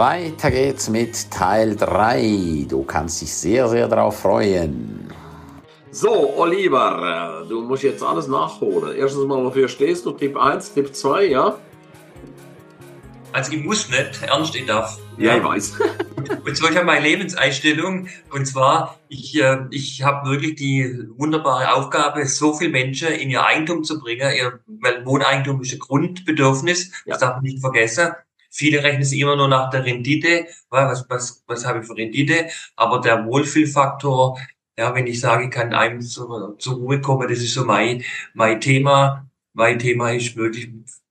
Weiter geht's mit Teil 3. Du kannst dich sehr, sehr darauf freuen. So, Oliver, du musst jetzt alles nachholen. Erstens mal, wofür stehst du? Tipp 1, Tipp 2, ja? Also ich muss nicht, ernst, ich darf. Ja, ich weiß. und zwar, ich habe meine Lebenseinstellung und zwar, ich, äh, ich habe wirklich die wunderbare Aufgabe, so viele Menschen in ihr Eigentum zu bringen, ihr, weil Wohneigentum ist ein Grundbedürfnis, ja. das darf man nicht vergessen. Viele rechnen sich immer nur nach der Rendite, was, was, was habe ich für Rendite, aber der Wohlfühlfaktor, ja, wenn ich sage, ich kann einem zur, zur Ruhe kommen, das ist so mein, mein Thema. Mein Thema ist wirklich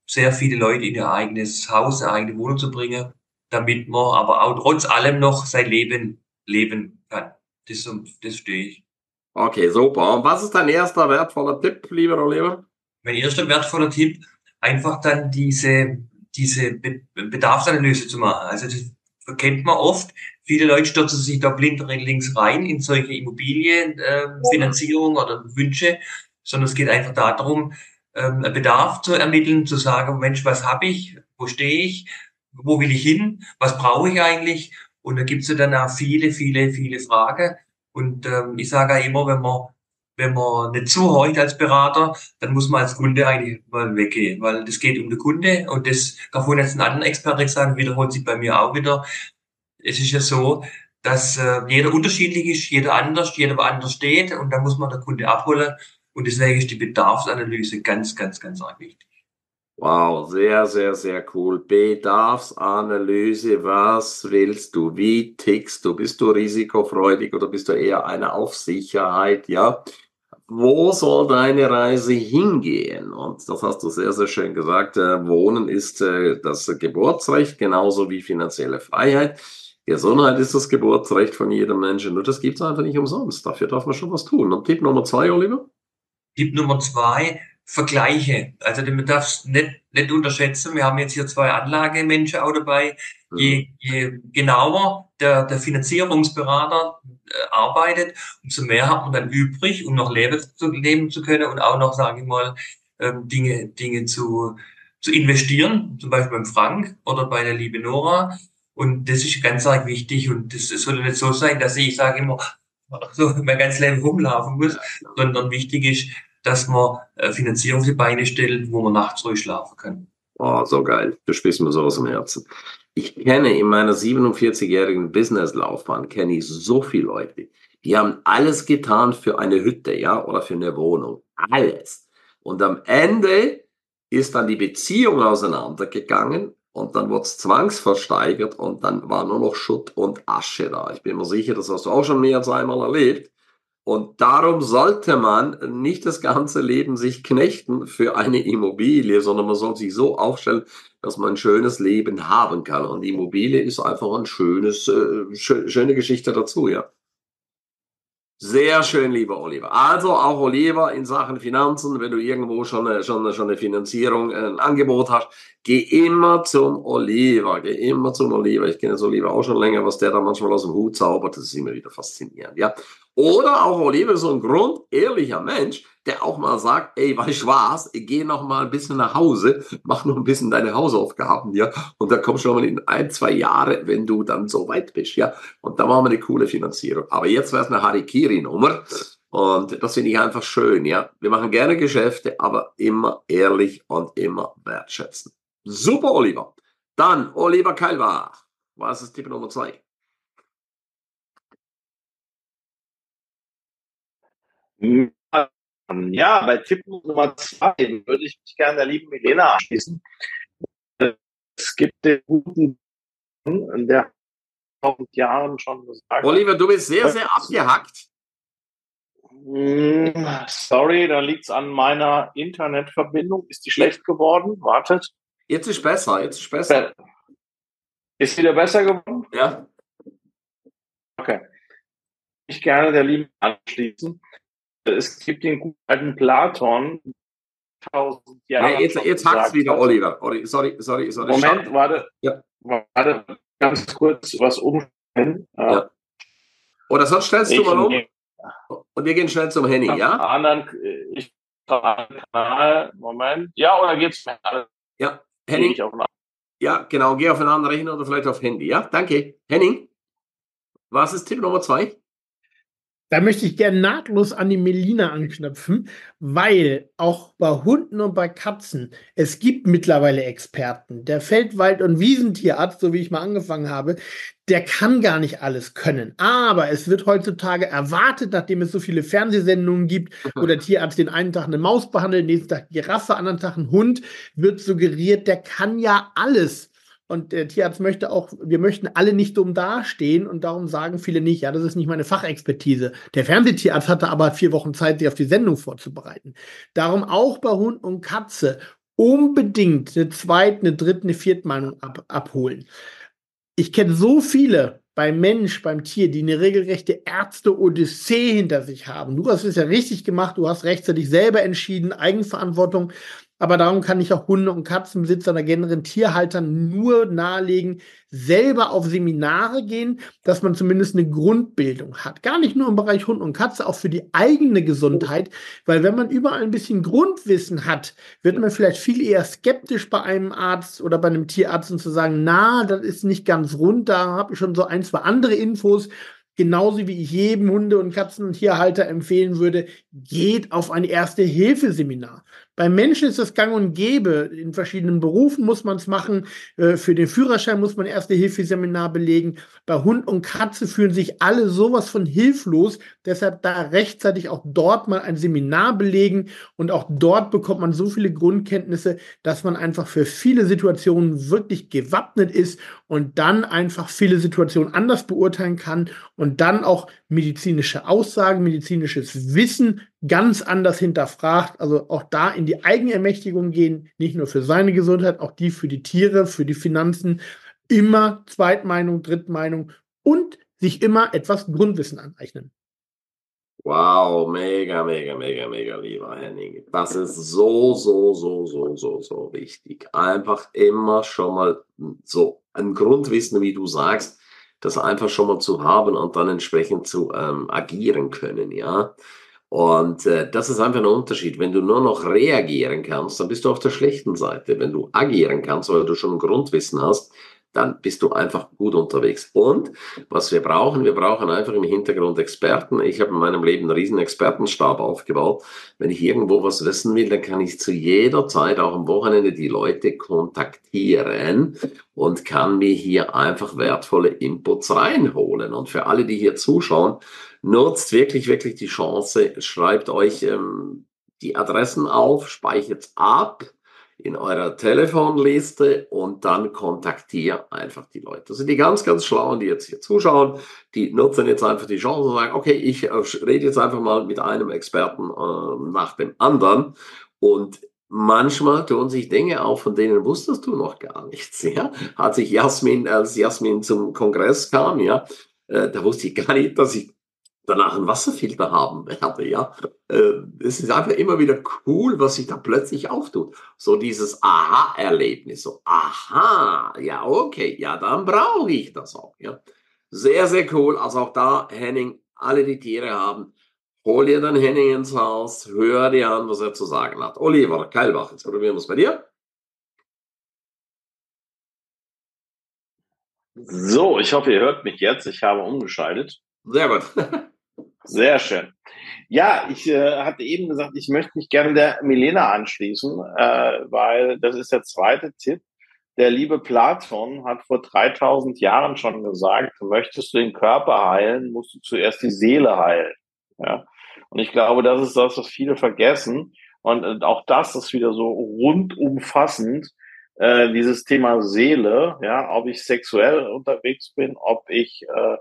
sehr viele Leute in ihr eigenes Haus, eine eigene Wohnung zu bringen, damit man aber auch trotz allem noch sein Leben leben kann. Das, das stehe ich. Okay, super. Und was ist dein erster wertvoller Tipp, lieber Oliver? Mein erster wertvoller Tipp, einfach dann diese, diese Be Bedarfsanalyse zu machen. Also das kennt man oft. Viele Leute stürzen sich da blind links rein in solche Immobilienfinanzierung äh, oder Wünsche, sondern es geht einfach darum, ähm, Bedarf zu ermitteln, zu sagen, Mensch, was habe ich, wo stehe ich, wo will ich hin, was brauche ich eigentlich? Und da gibt's ja dann auch viele, viele, viele Fragen. Und ähm, ich sage auch immer, wenn man wenn man nicht zuhört als Berater, dann muss man als Kunde eigentlich mal weggehen, weil das geht um den Kunde und das vorhin jetzt ein anderer Experte sagen, wiederholt sich bei mir auch wieder. Es ist ja so, dass äh, jeder unterschiedlich ist, jeder anders, jeder woanders steht und da muss man der Kunde abholen und deswegen ist die Bedarfsanalyse ganz, ganz, ganz wichtig. Wow, sehr, sehr, sehr cool. Bedarfsanalyse, was willst du? Wie tickst du? Bist du risikofreudig oder bist du eher eine auf Sicherheit? Ja. Wo soll deine Reise hingehen? Und das hast du sehr, sehr schön gesagt. Äh, Wohnen ist äh, das Geburtsrecht, genauso wie finanzielle Freiheit. Gesundheit ist das Geburtsrecht von jedem Menschen. Nur das gibt es einfach nicht umsonst. Dafür darf man schon was tun. Und Tipp Nummer zwei, Oliver? Tipp Nummer zwei, Vergleiche. Also man darf es nicht, nicht unterschätzen. Wir haben jetzt hier zwei Anlagemenschen auch dabei. Je, je genauer der, der Finanzierungsberater äh, arbeitet, umso mehr hat man dann übrig, um noch leben zu, leben zu können und auch noch, sage ich mal, ähm, Dinge, Dinge zu, zu investieren, zum Beispiel beim Frank oder bei der liebe Nora. Und das ist ganz arg wichtig und das soll nicht so sein, dass ich sage immer, so mein ganzes Leben rumlaufen muss, sondern wichtig ist, dass man äh, Finanzierung auf die Beine stellt, wo man nachts ruhig schlafen kann. Oh, so geil. Du sprichst mir so aus dem Herzen. Ich kenne in meiner 47-jährigen Businesslaufbahn kenne ich so viele Leute, die haben alles getan für eine Hütte, ja, oder für eine Wohnung. Alles. Und am Ende ist dann die Beziehung auseinandergegangen und dann wurde es zwangsversteigert und dann war nur noch Schutt und Asche da. Ich bin mir sicher, das hast du auch schon mehr als einmal erlebt. Und darum sollte man nicht das ganze Leben sich knechten für eine Immobilie, sondern man soll sich so aufstellen, dass man ein schönes Leben haben kann. Und Immobilie ist einfach ein schönes, äh, schöne Geschichte dazu, ja. Sehr schön, lieber Oliver. Also auch Oliver in Sachen Finanzen, wenn du irgendwo schon eine, schon eine, schon eine Finanzierung, ein Angebot hast, geh immer zum Oliver, geh immer zum Oliver. Ich kenne das Oliver auch schon länger, was der da manchmal aus dem Hut zaubert, das ist immer wieder faszinierend, ja. Oder auch Oliver so ein grund ehrlicher Mensch, der auch mal sagt, ey, weißt du was, geh noch mal ein bisschen nach Hause, mach noch ein bisschen deine Hausaufgaben, ja, und dann kommst du noch mal in ein, zwei Jahre, wenn du dann so weit bist, ja, und da machen wir eine coole Finanzierung. Aber jetzt wäre es eine Harikiri-Nummer und das finde ich einfach schön, ja. Wir machen gerne Geschäfte, aber immer ehrlich und immer wertschätzen. Super, Oliver. Dann Oliver Keilbach. Was ist Tipp Nummer zwei? Ja, bei Tipp Nummer zwei würde ich mich gerne der lieben Milena anschließen. Es gibt den guten, der tausend Jahren schon gesagt Oliver, du bist sehr, sehr abgehackt. Hm, sorry, da liegt es an meiner Internetverbindung. Ist die schlecht geworden? Wartet. Jetzt ist besser, jetzt ist besser. Ist wieder besser geworden? Ja. Okay. Ich gerne der Lieben anschließen es gibt den guten alten Platon, tausend Jahre. Ja, jetzt jetzt hackt's wieder, Oliver. Sorry, sorry, sorry. Moment, Schau. warte. Ja. Warte, ganz kurz was umstellen. Ja. Oder sonst stellst du mal um. Und wir gehen schnell zum Henny, ja? Anderen, ich Kanal, Moment. Ja, oder geht's Ja, Henning. Ja, genau. Geh auf einen anderen Rechner oder vielleicht auf Handy. Ja, danke. Henning, was ist Tipp Nummer zwei? Da möchte ich gerne nahtlos an die Melina anknüpfen, weil auch bei Hunden und bei Katzen, es gibt mittlerweile Experten. Der Feldwald- und Wiesentierarzt, so wie ich mal angefangen habe, der kann gar nicht alles können. Aber es wird heutzutage erwartet, nachdem es so viele Fernsehsendungen gibt, wo der Tierarzt den einen Tag eine Maus behandelt, den nächsten Tag Giraffe, anderen Tag einen Hund, wird suggeriert, der kann ja alles. Und der Tierarzt möchte auch, wir möchten alle nicht dumm dastehen und darum sagen viele nicht, ja, das ist nicht meine Fachexpertise. Der Fernsehtierarzt hatte aber vier Wochen Zeit, sich auf die Sendung vorzubereiten. Darum auch bei Hund und Katze unbedingt eine zweite, eine dritte, eine vierte Meinung ab, abholen. Ich kenne so viele beim Mensch, beim Tier, die eine regelrechte Ärzte-Odyssee hinter sich haben. Du hast es ja richtig gemacht, du hast rechtzeitig selber entschieden, Eigenverantwortung. Aber darum kann ich auch Hunde- und Katzenbesitzer oder generell Tierhaltern nur nahelegen, selber auf Seminare gehen, dass man zumindest eine Grundbildung hat. Gar nicht nur im Bereich Hund und Katze, auch für die eigene Gesundheit. Weil wenn man überall ein bisschen Grundwissen hat, wird man vielleicht viel eher skeptisch bei einem Arzt oder bei einem Tierarzt und zu sagen, na, das ist nicht ganz rund, da habe ich schon so ein, zwei andere Infos genauso wie ich jedem Hunde- und Katzen- und Tierhalter empfehlen würde, geht auf ein Erste-Hilfe-Seminar. Beim Menschen ist das gang und gäbe. In verschiedenen Berufen muss man es machen. Äh, für den Führerschein muss man Erste-Hilfe-Seminar belegen. Bei Hund und Katze fühlen sich alle sowas von hilflos. Deshalb da rechtzeitig auch dort mal ein Seminar belegen. Und auch dort bekommt man so viele Grundkenntnisse, dass man einfach für viele Situationen wirklich gewappnet ist und dann einfach viele Situationen anders beurteilen kann und dann auch medizinische Aussagen, medizinisches Wissen ganz anders hinterfragt. Also auch da in die Eigenermächtigung gehen, nicht nur für seine Gesundheit, auch die für die Tiere, für die Finanzen. Immer Zweitmeinung, Drittmeinung und sich immer etwas Grundwissen aneignen. Wow, mega, mega, mega, mega, lieber Henning. Das ist so, so, so, so, so, so wichtig. Einfach immer schon mal so ein Grundwissen, wie du sagst, das einfach schon mal zu haben und dann entsprechend zu ähm, agieren können, ja. Und äh, das ist einfach ein Unterschied. Wenn du nur noch reagieren kannst, dann bist du auf der schlechten Seite. Wenn du agieren kannst, weil du schon ein Grundwissen hast, dann bist du einfach gut unterwegs. Und was wir brauchen, wir brauchen einfach im Hintergrund Experten. Ich habe in meinem Leben einen riesen Expertenstab aufgebaut. Wenn ich irgendwo was wissen will, dann kann ich zu jeder Zeit, auch am Wochenende, die Leute kontaktieren und kann mir hier einfach wertvolle Inputs reinholen. Und für alle, die hier zuschauen, nutzt wirklich, wirklich die Chance, schreibt euch ähm, die Adressen auf, speichert ab in eurer Telefonliste und dann kontaktiert einfach die Leute. Das sind die ganz, ganz Schlauen, die jetzt hier zuschauen. Die nutzen jetzt einfach die Chance und sagen, okay, ich äh, rede jetzt einfach mal mit einem Experten äh, nach dem anderen. Und manchmal tun sich Dinge auf, von denen wusstest du noch gar nichts. Ja? Hat sich Jasmin, als Jasmin zum Kongress kam, ja, äh, da wusste ich gar nicht, dass ich danach einen Wasserfilter haben werde, ja. Äh, es ist einfach immer wieder cool, was sich da plötzlich auftut. So dieses Aha-Erlebnis, so, aha, ja, okay, ja, dann brauche ich das auch, ja. Sehr, sehr cool. Also auch da, Henning, alle die Tiere haben, hol dir dann Henning ins Haus, hör dir an, was er zu sagen hat. Oliver Keilbach, jetzt probieren wir es bei dir. So, ich hoffe, ihr hört mich jetzt. Ich habe umgeschaltet. Sehr gut. Sehr schön. Ja, ich äh, hatte eben gesagt, ich möchte mich gerne der Milena anschließen, äh, weil das ist der zweite Tipp. Der liebe Platon hat vor 3000 Jahren schon gesagt, möchtest du den Körper heilen, musst du zuerst die Seele heilen. Ja? Und ich glaube, das ist das, was viele vergessen. Und, und auch das ist wieder so rundumfassend, äh, dieses Thema Seele, ja, ob ich sexuell unterwegs bin, ob ich äh,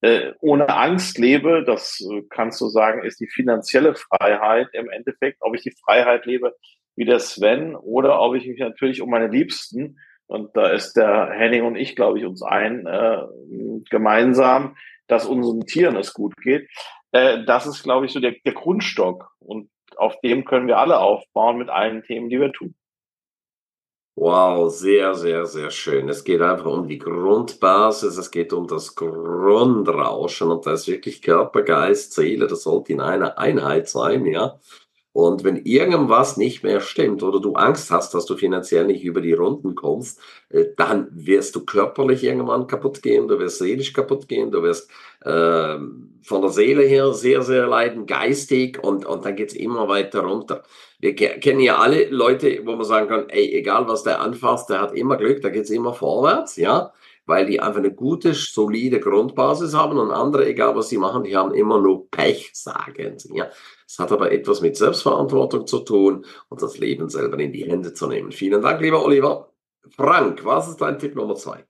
äh, ohne Angst lebe, das äh, kannst du sagen, ist die finanzielle Freiheit im Endeffekt, ob ich die Freiheit lebe wie der Sven oder ob ich mich natürlich um meine Liebsten, und da ist der Henning und ich, glaube ich, uns ein, äh, gemeinsam, dass unseren Tieren es gut geht. Äh, das ist, glaube ich, so der, der Grundstock. Und auf dem können wir alle aufbauen mit allen Themen, die wir tun. Wow, sehr, sehr, sehr schön. Es geht einfach um die Grundbasis, es geht um das Grundrauschen und da ist wirklich Körper, Geist, Seele, das sollte in einer Einheit sein, ja. Und wenn irgendwas nicht mehr stimmt oder du Angst hast, dass du finanziell nicht über die Runden kommst, äh, dann wirst du körperlich irgendwann kaputt gehen, du wirst seelisch kaputt gehen, du wirst äh, von der Seele her sehr, sehr leiden, geistig und, und dann geht's immer weiter runter. Wir kennen ja alle Leute, wo man sagen kann, ey, egal was der anfasst, der hat immer Glück, da geht's immer vorwärts, ja weil die einfach eine gute, solide Grundbasis haben und andere, egal was sie machen, die haben immer nur Pech, sagen sie. Ja. Es hat aber etwas mit Selbstverantwortung zu tun und das Leben selber in die Hände zu nehmen. Vielen Dank, lieber Oliver. Frank, was ist dein Tipp Nummer zwei?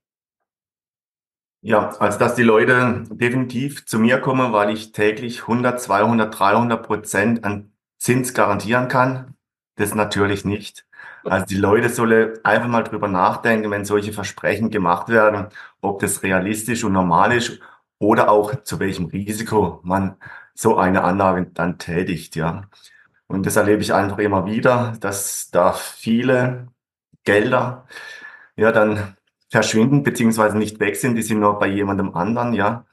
Ja, also dass die Leute definitiv zu mir kommen, weil ich täglich 100, 200, 300 Prozent an Zins garantieren kann. Das natürlich nicht. Also die Leute sollen einfach mal drüber nachdenken, wenn solche Versprechen gemacht werden, ob das realistisch und normal ist oder auch zu welchem Risiko man so eine Anlage dann tätigt, ja. Und das erlebe ich einfach immer wieder, dass da viele Gelder ja dann verschwinden beziehungsweise nicht weg sind, die sind noch bei jemandem anderen, ja.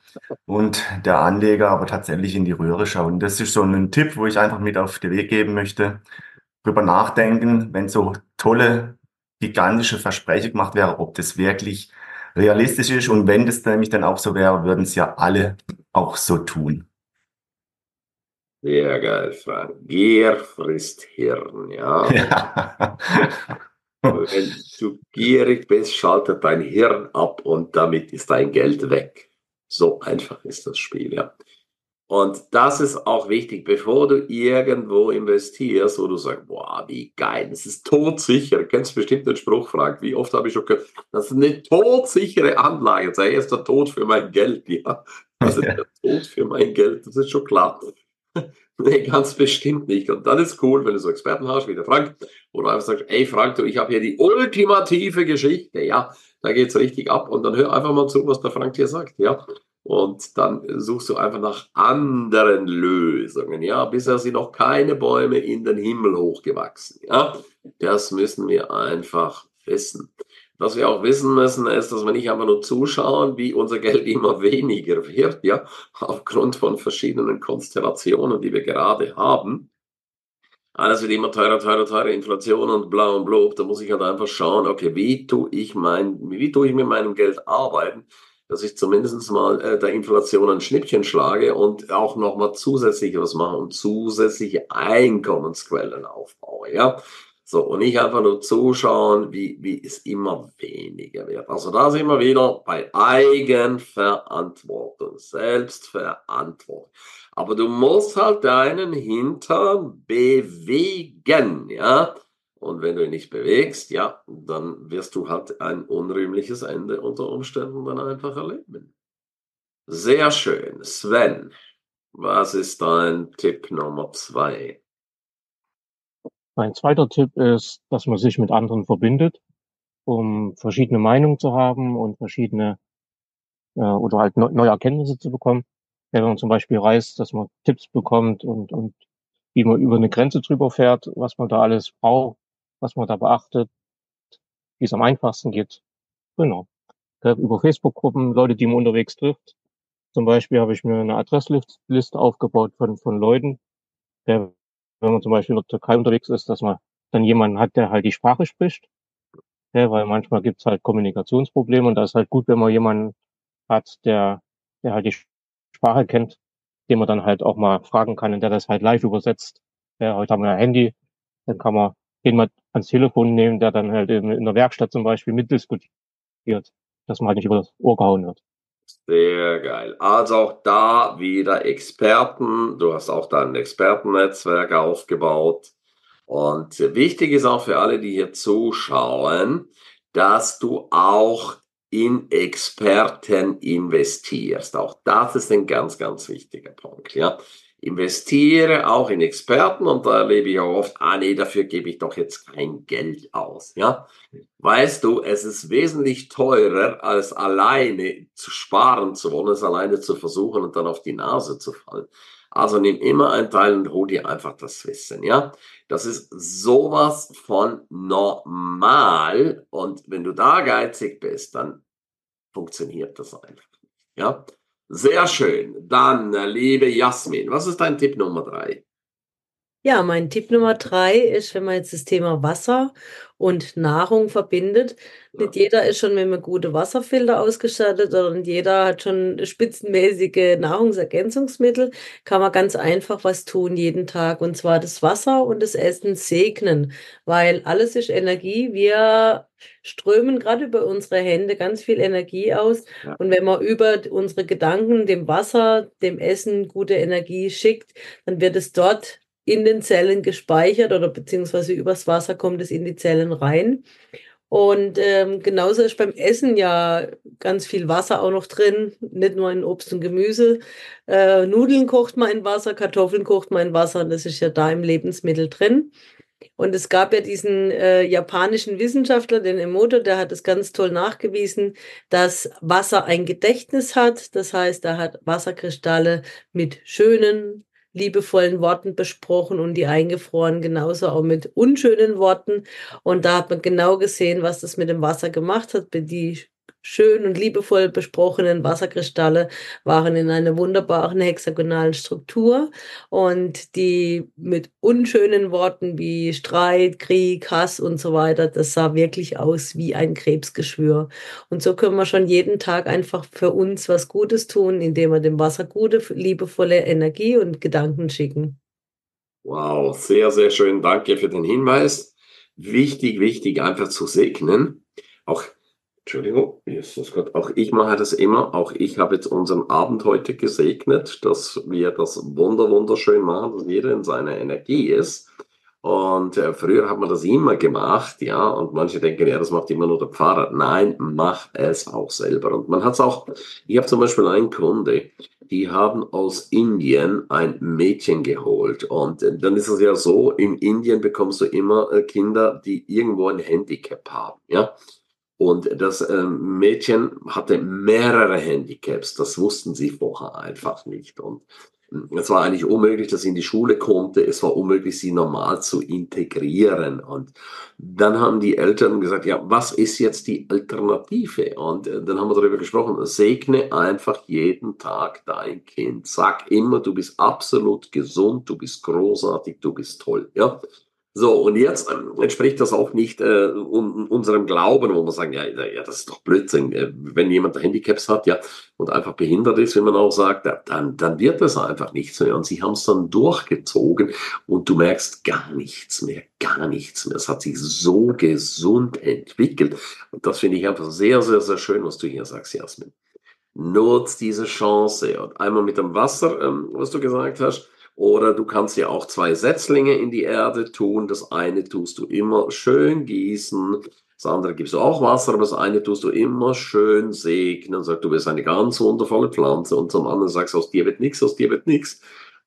Und der Anleger aber tatsächlich in die Röhre schaut. Und das ist so ein Tipp, wo ich einfach mit auf den Weg geben möchte drüber nachdenken, wenn so tolle, gigantische Versprechen gemacht wäre, ob das wirklich realistisch ist. Und wenn das nämlich dann auch so wäre, würden es ja alle auch so tun. Sehr geil, Frank. Gier frisst Hirn, ja. ja. wenn du gierig bist, schaltet dein Hirn ab und damit ist dein Geld weg. So einfach ist das Spiel, ja. Und das ist auch wichtig, bevor du irgendwo investierst, wo du sagst, boah, wie geil, das ist todsicher. Du kennst bestimmt den Spruch, Frank, wie oft habe ich schon gehört, das ist eine todsichere Anlage. Sei erst der Tod für mein Geld, ja. Das ist der Tod für mein Geld, das ist schon klar. Nee, ganz bestimmt nicht. Und dann ist cool, wenn du so Experten hast, wie der Frank, wo du einfach sagst, ey Frank, du, ich habe hier die ultimative Geschichte, ja, da geht's richtig ab. Und dann hör einfach mal zu, was der Frank dir sagt, ja. Und dann suchst du einfach nach anderen Lösungen. Ja, bisher sind noch keine Bäume in den Himmel hochgewachsen. Ja, das müssen wir einfach wissen. Was wir auch wissen müssen, ist, dass wir nicht einfach nur zuschauen, wie unser Geld immer weniger wird, ja, aufgrund von verschiedenen Konstellationen, die wir gerade haben. Alles wird immer teurer, teurer, teurer, Inflation und bla und blub. Da muss ich halt einfach schauen, okay, wie tue ich mein, wie tue ich mit meinem Geld arbeiten? dass ich zumindest mal äh, der Inflation ein Schnippchen schlage und auch nochmal zusätzlich was mache und zusätzliche Einkommensquellen aufbaue. Ja, so, und nicht einfach nur zuschauen, wie, wie es immer weniger wird. Also da sind wir wieder bei Eigenverantwortung, Selbstverantwortung. Aber du musst halt deinen Hintern bewegen, ja. Und wenn du ihn nicht bewegst, ja, dann wirst du halt ein unrühmliches Ende unter Umständen dann einfach erleben. Sehr schön. Sven, was ist dein Tipp Nummer zwei? Mein zweiter Tipp ist, dass man sich mit anderen verbindet, um verschiedene Meinungen zu haben und verschiedene äh, oder halt neue Erkenntnisse zu bekommen. Wenn man zum Beispiel reist, dass man Tipps bekommt und, und wie man über eine Grenze drüber fährt, was man da alles braucht, was man da beachtet, wie es am einfachsten geht. Genau. Über Facebook-Gruppen, Leute, die man unterwegs trifft. Zum Beispiel habe ich mir eine Adressliste aufgebaut von, von Leuten, der, wenn man zum Beispiel in der Türkei unterwegs ist, dass man dann jemanden hat, der halt die Sprache spricht. Ja, weil manchmal gibt es halt Kommunikationsprobleme und da ist halt gut, wenn man jemanden hat, der, der halt die Sprache kennt, den man dann halt auch mal fragen kann und der das halt live übersetzt. Ja, heute haben wir ein Handy, dann kann man den man ans Telefon nehmen, der dann halt in, in der Werkstatt zum Beispiel mitdiskutiert, dass man halt nicht über das Ohr gehauen wird. Sehr geil. Also auch da wieder Experten. Du hast auch da ein Expertennetzwerk aufgebaut. Und wichtig ist auch für alle, die hier zuschauen, dass du auch in Experten investierst. Auch das ist ein ganz, ganz wichtiger Punkt. Ja, investiere auch in Experten und da erlebe ich auch oft, ah nee, dafür gebe ich doch jetzt kein Geld aus. Ja, weißt du, es ist wesentlich teurer, als alleine zu sparen zu wollen, es alleine zu versuchen und dann auf die Nase zu fallen. Also nimm immer einen Teil und hol dir einfach das Wissen, ja. Das ist sowas von normal und wenn du da geizig bist, dann funktioniert das einfach, ja. Sehr schön. Dann, äh, liebe Jasmin, was ist dein Tipp Nummer drei? Ja, mein Tipp Nummer drei ist, wenn man jetzt das Thema Wasser und Nahrung verbindet. Nicht jeder ist schon mit einem guten Wasserfilter ausgestattet und jeder hat schon spitzenmäßige Nahrungsergänzungsmittel. Kann man ganz einfach was tun jeden Tag und zwar das Wasser und das Essen segnen, weil alles ist Energie. Wir strömen gerade über unsere Hände ganz viel Energie aus Ja. und wenn man über unsere Gedanken dem Wasser, dem Essen gute Energie schickt, dann wird es dort in den Zellen gespeichert oder beziehungsweise übers Wasser kommt es in die Zellen rein. Und ähm, genauso ist beim Essen ja ganz viel Wasser auch noch drin, nicht nur in Obst und Gemüse. Äh, Nudeln kocht man in Wasser, Kartoffeln kocht man in Wasser und das ist ja da im Lebensmittel drin. Und es gab ja diesen äh, japanischen Wissenschaftler, den Emoto, der hat es ganz toll nachgewiesen, dass Wasser ein Gedächtnis hat. Das heißt, er hat Wasserkristalle mit schönen, liebevollen Worten besprochen und die eingefroren genauso auch mit unschönen Worten. Und da hat man genau gesehen, was das mit dem Wasser gemacht hat. Die schön und liebevoll besprochenen Wasserkristalle waren in einer wunderbaren hexagonalen Struktur und die mit unschönen Worten wie Streit, Krieg, Hass und so weiter, das sah wirklich aus wie ein Krebsgeschwür. Und so können wir schon jeden Tag einfach für uns was Gutes tun, indem wir dem Wasser gute, liebevolle Energie und Gedanken schicken. Wow, sehr, sehr schön. Danke für den Hinweis. Wichtig, wichtig, einfach zu segnen. Auch, Entschuldigung, Jesus Gott, auch ich mache das immer. Auch ich habe jetzt unseren Abend heute gesegnet, dass wir das wunder, wunderschön machen, dass jeder in seiner Energie ist. Und äh, früher hat man das immer gemacht, ja, und manche denken, ja, das macht immer nur der Pfarrer. Nein, mach es auch selber. Und man hat es auch, ich habe zum Beispiel einen Kunde, die haben aus Indien ein Mädchen geholt. Und äh, dann ist es ja so, in Indien bekommst du immer äh, Kinder, die irgendwo ein Handicap haben, ja. Und das ähm, Mädchen hatte mehrere Handicaps, das wussten sie vorher einfach nicht. Und mm, es war eigentlich unmöglich, dass sie in die Schule konnte. Es war unmöglich, sie normal zu integrieren. Und dann haben die Eltern gesagt, ja, was ist jetzt die Alternative? Und äh, dann haben wir darüber gesprochen, segne einfach jeden Tag dein Kind. Sag immer, du bist absolut gesund, du bist großartig, du bist toll. Ja. So, und jetzt ähm, entspricht das auch nicht äh, un unserem Glauben, wo wir sagen, ja, ja, das ist doch Blödsinn. Äh, wenn jemand Handicaps hat, ja, und einfach behindert ist, wie man auch sagt, dann, dann wird das einfach nichts mehr. Und sie haben es dann durchgezogen und du merkst gar nichts mehr, gar nichts mehr. Es hat sich so gesund entwickelt. Und das finde ich einfach sehr, sehr, sehr schön, was du hier sagst, Jasmin. Nutz diese Chance. Und einmal mit dem Wasser, ähm, was du gesagt hast, oder du kannst ja auch zwei Setzlinge in die Erde tun. Das eine tust du immer schön gießen. Das andere gibst du auch Wasser, aber das eine tust du immer schön segnen. Sag, du bist eine ganz wundervolle Pflanze. Und zum anderen sagst du, aus dir wird nichts, aus dir wird nichts.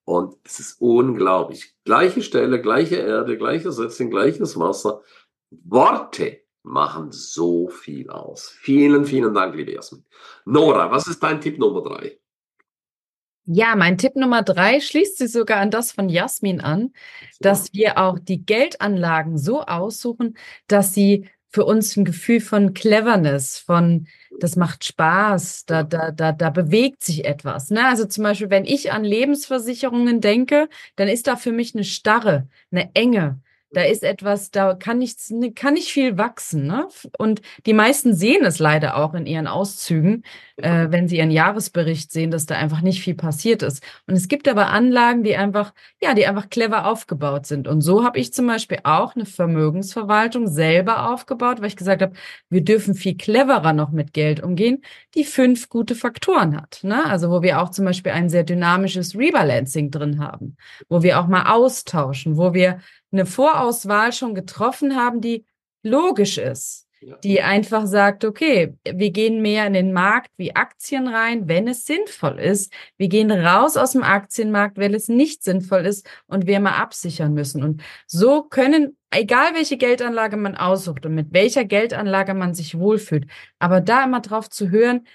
Und es ist unglaublich. Gleiche Stelle, gleiche Erde, gleiche Setzling, gleiches Wasser. Worte machen so viel aus. Vielen, vielen Dank, liebe Jasmin. Nora, was ist dein Tipp Nummer drei? Ja, mein Tipp Nummer drei schließt sich sogar an das von Jasmin an, dass wir auch die Geldanlagen so aussuchen, dass sie für uns ein Gefühl von Cleverness, von das macht Spaß, da, da, da, da bewegt sich etwas. Ne? Also zum Beispiel, wenn ich an Lebensversicherungen denke, dann ist da für mich eine Starre, eine Enge. Da ist etwas, da kann nichts, kann nicht viel wachsen. Ne? Und die meisten sehen es leider auch in ihren Auszügen, äh, wenn sie ihren Jahresbericht sehen, dass da einfach nicht viel passiert ist. Und es gibt aber Anlagen, die einfach, ja, die einfach clever aufgebaut sind. Und so habe ich zum Beispiel auch eine Vermögensverwaltung selber aufgebaut, weil ich gesagt habe, wir dürfen viel cleverer noch mit Geld umgehen, die fünf gute Faktoren hat. Ne? Also wo wir auch zum Beispiel ein sehr dynamisches Rebalancing drin haben, wo wir auch mal austauschen, wo wir eine Vorauswahl schon getroffen haben, die logisch ist, die einfach sagt, okay, wir gehen mehr in den Markt wie Aktien rein, wenn es sinnvoll ist. Wir gehen raus aus dem Aktienmarkt, wenn es nicht sinnvoll ist und wir mal absichern müssen. Und so können, egal welche Geldanlage man aussucht und mit welcher Geldanlage man sich wohlfühlt, aber da immer drauf zu hören,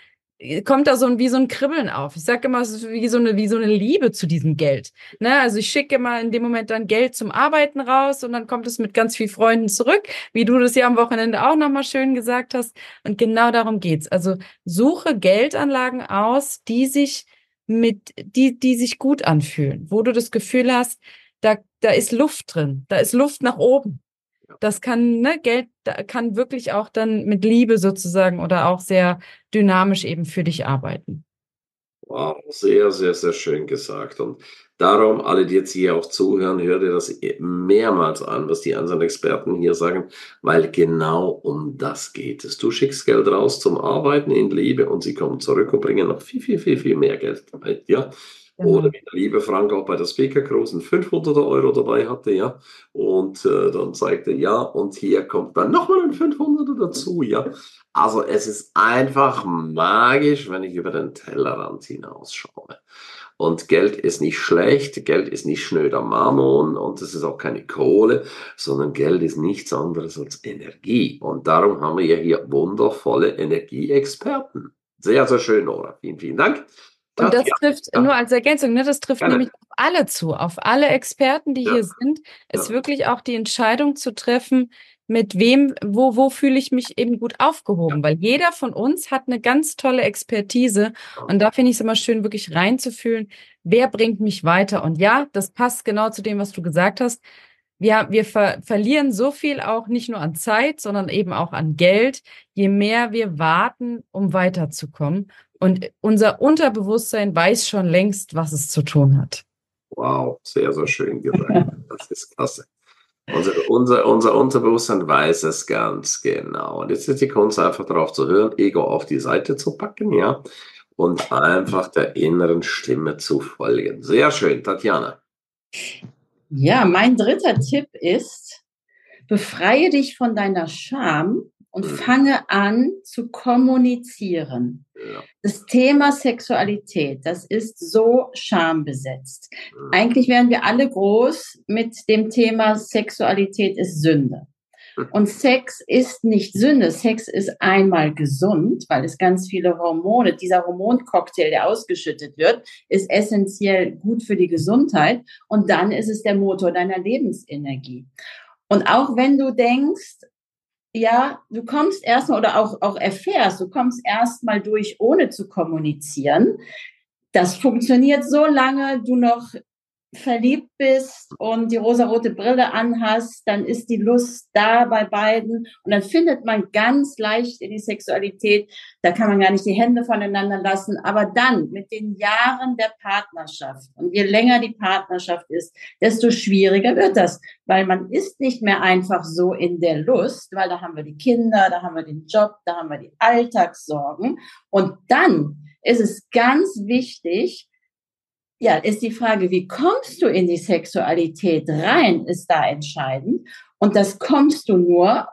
kommt da so ein, wie so ein Kribbeln auf. Ich sage immer, es ist wie so eine, wie so eine Liebe zu diesem Geld. Ne? Also ich schicke immer in dem Moment dann Geld zum Arbeiten raus und dann kommt es mit ganz vielen Freunden zurück, wie du das ja am Wochenende auch nochmal schön gesagt hast. Und genau darum geht's. Also suche Geldanlagen aus, die sich mit, die, die sich gut anfühlen, wo du das Gefühl hast, da da ist Luft drin, da ist Luft nach oben. Das kann, ne, Geld kann wirklich auch dann mit Liebe sozusagen oder auch sehr dynamisch eben für dich arbeiten. Wow, sehr, sehr, sehr schön gesagt. Und darum, alle, die jetzt hier auch zuhören, hört ihr das mehrmals an, was die anderen Experten hier sagen, weil genau um das geht es. Du schickst Geld raus zum Arbeiten in Liebe und sie kommen zurück und bringen noch viel, viel, viel, viel mehr Geld mit. Ja, oder wie der liebe Frank auch bei der Speaker Cruise 500 Euro dabei hatte, ja. Und äh, dann zeigte, ja, und hier kommt dann nochmal ein 500 dazu, ja. Also es ist einfach magisch, wenn ich über den Tellerrand hinausschaue. Und Geld ist nicht schlecht, Geld ist nicht schnöder Mammon und es ist auch keine Kohle, sondern Geld ist nichts anderes als Energie. Und darum haben wir ja hier wundervolle Energieexperten. Sehr, sehr schön, Nora. Vielen, vielen Dank. Und das trifft, ja. nur als Ergänzung, ne, das trifft Gerne. nämlich auf alle zu, auf alle Experten, die ja. hier sind, ist ja. wirklich auch die Entscheidung zu treffen, mit wem, wo, wo fühle ich mich eben gut aufgehoben, weil jeder von uns hat eine ganz tolle Expertise und da finde ich es immer schön, wirklich reinzufühlen, wer bringt mich weiter. Und ja, das passt genau zu dem, was du gesagt hast. Wir, wir ver verlieren so viel auch nicht nur an Zeit, sondern eben auch an Geld, je mehr wir warten, um weiterzukommen. Und unser Unterbewusstsein weiß schon längst, was es zu tun hat. Wow, sehr, sehr schön gesagt. Das ist klasse. Unser, unser, unser Unterbewusstsein weiß es ganz genau. Und jetzt ist die Kunst einfach darauf zu hören, Ego auf die Seite zu packen, ja, und einfach der inneren Stimme zu folgen. Sehr schön, Tatjana. Ja, mein dritter Tipp ist, befreie dich von deiner Scham und mhm. fange an zu kommunizieren. Ja. Das Thema Sexualität, das ist so schambesetzt. Mhm. Eigentlich wären wir alle groß mit dem Thema Sexualität ist Sünde. Mhm. Und Sex ist nicht Sünde. Sex ist einmal gesund, weil es ganz viele Hormone, dieser Hormoncocktail, der ausgeschüttet wird, ist essentiell gut für die Gesundheit. Und dann ist es der Motor deiner Lebensenergie. Und auch wenn du denkst, ja, du kommst erstmal oder auch, auch erfährst, du kommst erstmal durch, ohne zu kommunizieren. Das funktioniert so lange du noch verliebt bist und die rosarote Brille anhast, dann ist die Lust da bei beiden. Und dann findet man ganz leicht in die Sexualität, da kann man gar nicht die Hände voneinander lassen, aber dann mit den Jahren der Partnerschaft und je länger die Partnerschaft ist, desto schwieriger wird das, weil man ist nicht mehr einfach so in der Lust, weil da haben wir die Kinder, da haben wir den Job, da haben wir die Alltagssorgen. Und dann ist es ganz wichtig, ja, ist die Frage, wie kommst du in die Sexualität rein, ist da entscheidend. Und das kommst du nur,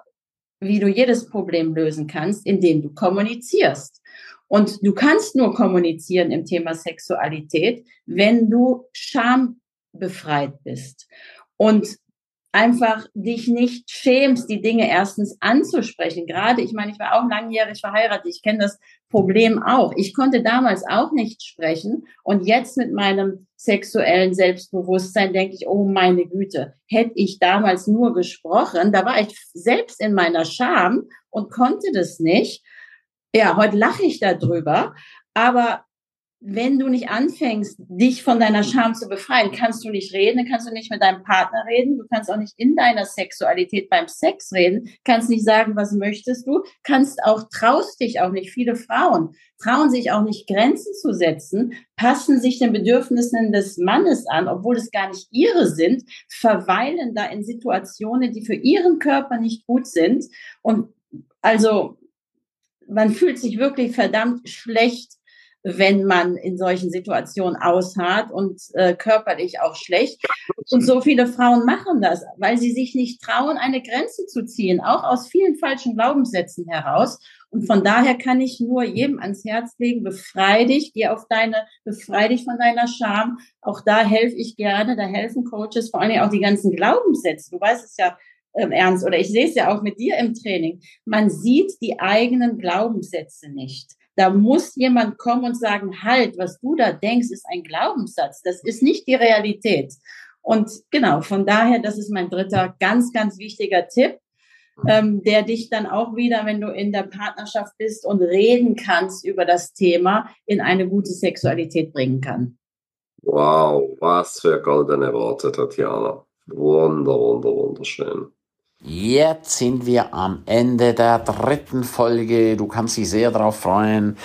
wie du jedes Problem lösen kannst, indem du kommunizierst. Und du kannst nur kommunizieren im Thema Sexualität, wenn du schambefreit bist. Und einfach dich nicht schämst, die Dinge erstens anzusprechen. Gerade, ich meine, ich war auch langjährig verheiratet, ich kenne das Problem auch. Ich konnte damals auch nicht sprechen und jetzt mit meinem sexuellen Selbstbewusstsein denke ich, oh meine Güte, hätte ich damals nur gesprochen, da war ich selbst in meiner Scham und konnte das nicht. Ja, heute lache ich darüber, aber wenn du nicht anfängst, dich von deiner Scham zu befreien, kannst du nicht reden, kannst du nicht mit deinem Partner reden, du kannst auch nicht in deiner Sexualität beim Sex reden, kannst nicht sagen, was möchtest du, kannst auch, traust dich auch nicht. Viele Frauen trauen sich auch nicht, Grenzen zu setzen, passen sich den Bedürfnissen des Mannes an, obwohl es gar nicht ihre sind, verweilen da in Situationen, die für ihren Körper nicht gut sind. Und also, man fühlt sich wirklich verdammt schlecht, wenn man in solchen Situationen ausharrt und äh, körperlich auch schlecht. Und so viele Frauen machen das, weil sie sich nicht trauen, eine Grenze zu ziehen, auch aus vielen falschen Glaubenssätzen heraus. Und von daher kann ich nur jedem ans Herz legen, befrei dich, geh auf deine, befrei dich von deiner Scham. Auch da helfe ich gerne, da helfen Coaches, vor allem auch die ganzen Glaubenssätze. Du weißt es ja, ähm, ernst, oder ich sehe es ja auch mit dir im Training. Man sieht die eigenen Glaubenssätze nicht. Da muss jemand kommen und sagen, halt, was du da denkst, ist ein Glaubenssatz. Das ist nicht die Realität. Und genau, von daher, das ist mein dritter ganz, ganz wichtiger Tipp, ähm, der dich dann auch wieder, wenn du in der Partnerschaft bist und reden kannst über das Thema, in eine gute Sexualität bringen kann. Wow, was für goldene Worte, Tatjana. Wunder, wunder, wunderschön. Jetzt sind wir am Ende der dritten Folge. Du kannst dich sehr darauf freuen.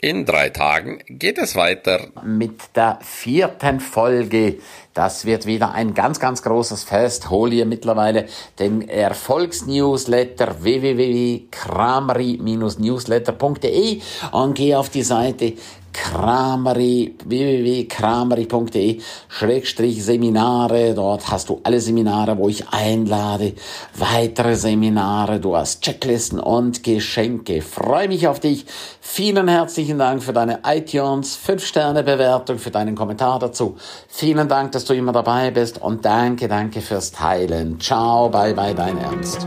In drei Tagen geht es weiter. Mit der vierten Folge. Das wird wieder ein ganz, ganz großes Fest. Hol ihr mittlerweile den Erfolgsnewsletter www.krameri-newsletter.de und geh auf die Seite Kramery, www.kramery.de Schrägstrich Seminare. Dort hast du alle Seminare, wo ich einlade. Weitere Seminare. Du hast Checklisten und Geschenke. Freue mich auf dich. Vielen herzlichen Dank für deine iTunes 5 Sterne Bewertung, für deinen Kommentar dazu. Vielen Dank, dass du immer dabei bist und danke, danke fürs Teilen. Ciao, bye, bye, dein Ernst.